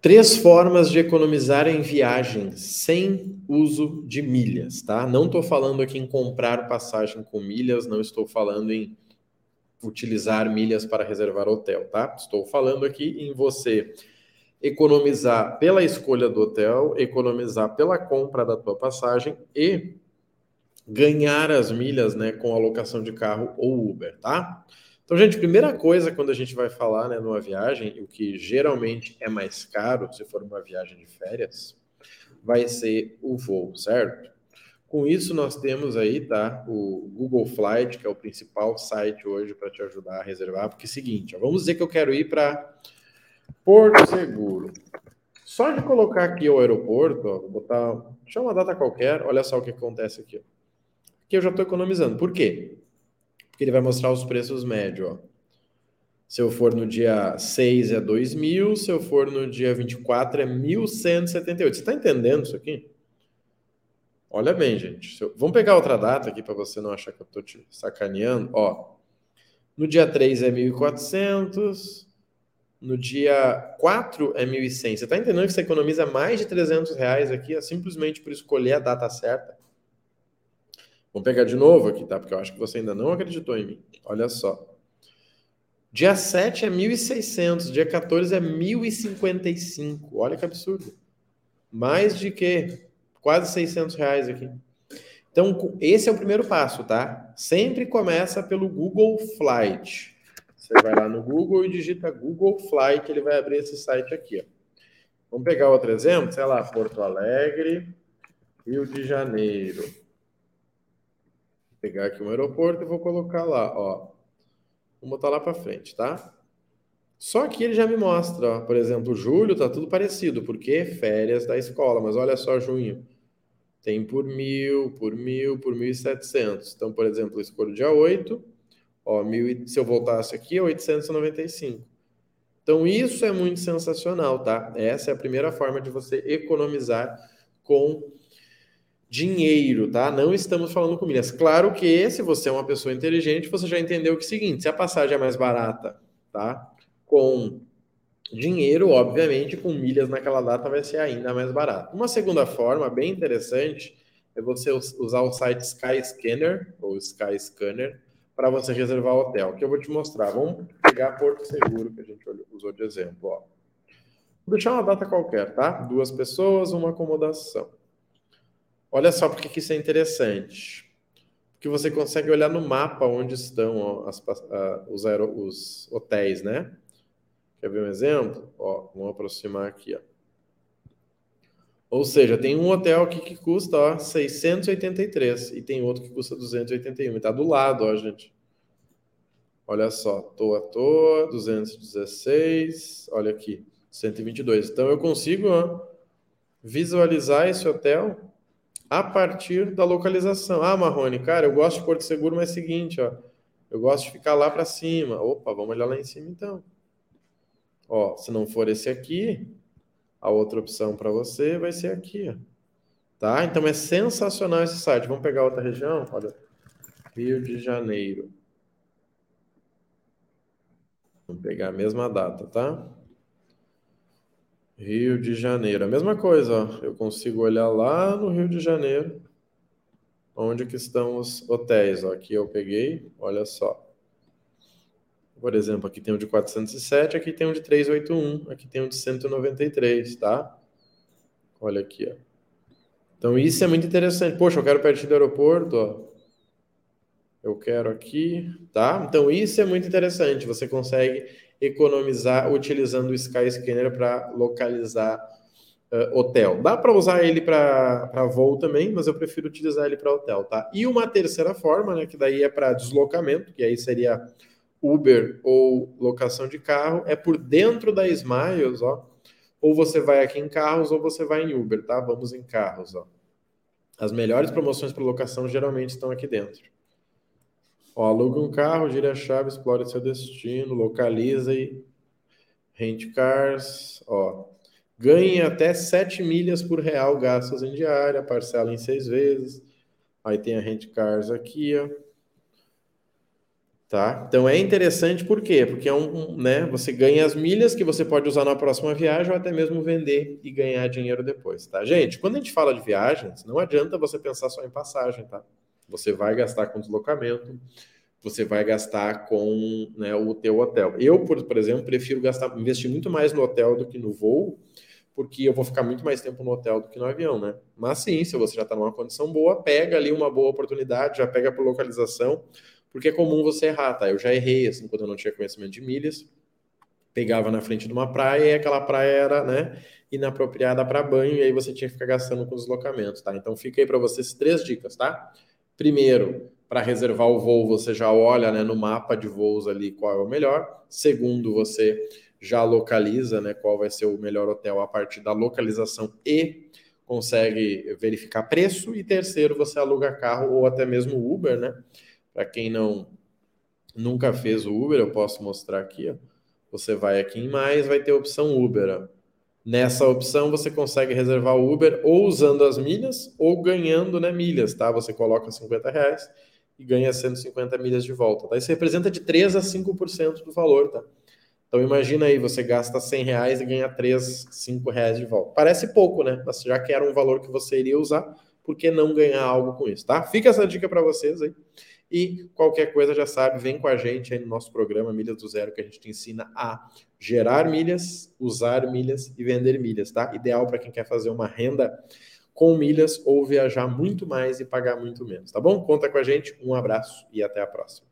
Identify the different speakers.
Speaker 1: Três formas de economizar em viagens sem uso de milhas, tá? Não estou falando aqui em comprar passagem com milhas, não estou falando em utilizar milhas para reservar hotel, tá? Estou falando aqui em você economizar pela escolha do hotel, economizar pela compra da tua passagem e ganhar as milhas, né, com alocação de carro ou Uber, tá? Então, gente, primeira coisa quando a gente vai falar né, numa viagem, o que geralmente é mais caro se for uma viagem de férias, vai ser o voo, certo? Com isso, nós temos aí, tá, o Google Flight, que é o principal site hoje para te ajudar a reservar, porque é o seguinte, ó, vamos dizer que eu quero ir para Porto Seguro. Só de colocar aqui o aeroporto, ó, botar, deixa uma data qualquer, olha só o que acontece aqui. Ó. Aqui eu já estou economizando. Por quê? Porque ele vai mostrar os preços médios. Se eu for no dia 6 é 2 mil, se eu for no dia 24 é 1.178. Você está entendendo isso aqui? Olha bem, gente. Eu... Vamos pegar outra data aqui para você não achar que eu estou te sacaneando. Ó, no dia 3 é 1.400, no dia 4 é 1.100. Você está entendendo que você economiza mais de 300 reais aqui ó, simplesmente por escolher a data certa? Vamos pegar de novo aqui, tá? Porque eu acho que você ainda não acreditou em mim. Olha só. Dia 7 é 1.600, dia 14 é 1.055. Olha que absurdo. Mais de que? Quase 600 reais aqui. Então, esse é o primeiro passo, tá? Sempre começa pelo Google Flight. Você vai lá no Google e digita Google Flight, ele vai abrir esse site aqui. Ó. Vamos pegar outro exemplo, sei lá, Porto Alegre, Rio de Janeiro pegar aqui um aeroporto e vou colocar lá, ó. Vou botar lá para frente, tá? Só que ele já me mostra, ó, por exemplo, julho tá tudo parecido, porque férias da escola, mas olha só junho. Tem por mil, por mil, por mil e setecentos. Então, por exemplo, eu escolho dia 8, ó, mil, se eu voltasse aqui, é 895. Então, isso é muito sensacional, tá? Essa é a primeira forma de você economizar com dinheiro, tá? Não estamos falando com milhas. Claro que se você é uma pessoa inteligente, você já entendeu que é o seguinte, se a passagem é mais barata, tá? Com dinheiro, obviamente, com milhas naquela data vai ser ainda mais barato. Uma segunda forma bem interessante é você usar o site Skyscanner ou Skyscanner para você reservar o hotel, que eu vou te mostrar. Vamos pegar Porto Seguro que a gente usou de exemplo, ó. Vou deixar uma data qualquer, tá? Duas pessoas, uma acomodação. Olha só porque isso é interessante. Porque você consegue olhar no mapa onde estão ó, as, os, aero, os hotéis, né? Quer ver um exemplo? Ó, vamos aproximar aqui, ó. Ou seja, tem um hotel aqui que custa ó, 683 e tem outro que custa 281. Está do lado, ó, gente. Olha só, à toa, 216, olha aqui, 122. Então eu consigo ó, visualizar esse hotel a partir da localização. Ah, Marrone, cara, eu gosto de Porto Seguro, mas é o seguinte, ó, eu gosto de ficar lá para cima. Opa, vamos olhar lá em cima então. Ó, se não for esse aqui, a outra opção para você vai ser aqui, ó. Tá? Então é sensacional esse site. Vamos pegar outra região? Olha, Rio de Janeiro. Vamos pegar a mesma data, tá? Rio de Janeiro, a mesma coisa, ó. eu consigo olhar lá no Rio de Janeiro, onde que estão os hotéis, ó. aqui eu peguei, olha só. Por exemplo, aqui tem um de 407, aqui tem um de 381, aqui tem um de 193, tá? Olha aqui, ó. Então isso é muito interessante. Poxa, eu quero perto do aeroporto, ó. Eu quero aqui, tá? Então isso é muito interessante. Você consegue economizar utilizando o Skyscanner para localizar uh, hotel. Dá para usar ele para voo também, mas eu prefiro utilizar ele para hotel, tá? E uma terceira forma, né, que daí é para deslocamento, que aí seria Uber ou locação de carro, é por dentro da Smiles, ó. Ou você vai aqui em carros ou você vai em Uber, tá? Vamos em carros, ó. As melhores promoções para locação geralmente estão aqui dentro. Ó, aluga um carro, gira a chave, explore seu destino, localiza e rent cars, ó. Ganhe até 7 milhas por real gastos em diária, parcela em seis vezes. Aí tem a rent cars aqui, ó. Tá? Então é interessante por quê? Porque é um, um, né, você ganha as milhas que você pode usar na próxima viagem ou até mesmo vender e ganhar dinheiro depois, tá? Gente, quando a gente fala de viagens, não adianta você pensar só em passagem, tá? Você vai gastar com deslocamento, você vai gastar com né, o teu hotel. Eu, por, por exemplo, prefiro gastar, investir muito mais no hotel do que no voo, porque eu vou ficar muito mais tempo no hotel do que no avião, né? Mas sim, se você já está numa condição boa, pega ali uma boa oportunidade, já pega por localização, porque é comum você errar, tá? Eu já errei, assim, quando eu não tinha conhecimento de milhas, pegava na frente de uma praia e aquela praia era, né, inapropriada para banho e aí você tinha que ficar gastando com deslocamentos, tá? Então fica aí para vocês três dicas, tá? Primeiro, para reservar o voo, você já olha, né, no mapa de voos ali qual é o melhor. Segundo, você já localiza, né, qual vai ser o melhor hotel a partir da localização e consegue verificar preço. E terceiro, você aluga carro ou até mesmo Uber, né? Para quem não nunca fez o Uber, eu posso mostrar aqui. Ó. Você vai aqui em mais, vai ter a opção Uber. Ó. Nessa opção você consegue reservar o Uber ou usando as milhas ou ganhando né, milhas, tá? Você coloca 50 reais e ganha 150 milhas de volta. Tá? Isso representa de 3 a 5% do valor, tá? Então imagina aí, você gasta 100 reais e ganha 3, 5 reais de volta. Parece pouco, né? Mas já que era um valor que você iria usar, por que não ganhar algo com isso, tá? Fica essa dica para vocês aí. E qualquer coisa já sabe, vem com a gente aí no nosso programa Milhas do Zero, que a gente te ensina a gerar milhas, usar milhas e vender milhas, tá? Ideal para quem quer fazer uma renda com milhas ou viajar muito mais e pagar muito menos, tá bom? Conta com a gente, um abraço e até a próxima.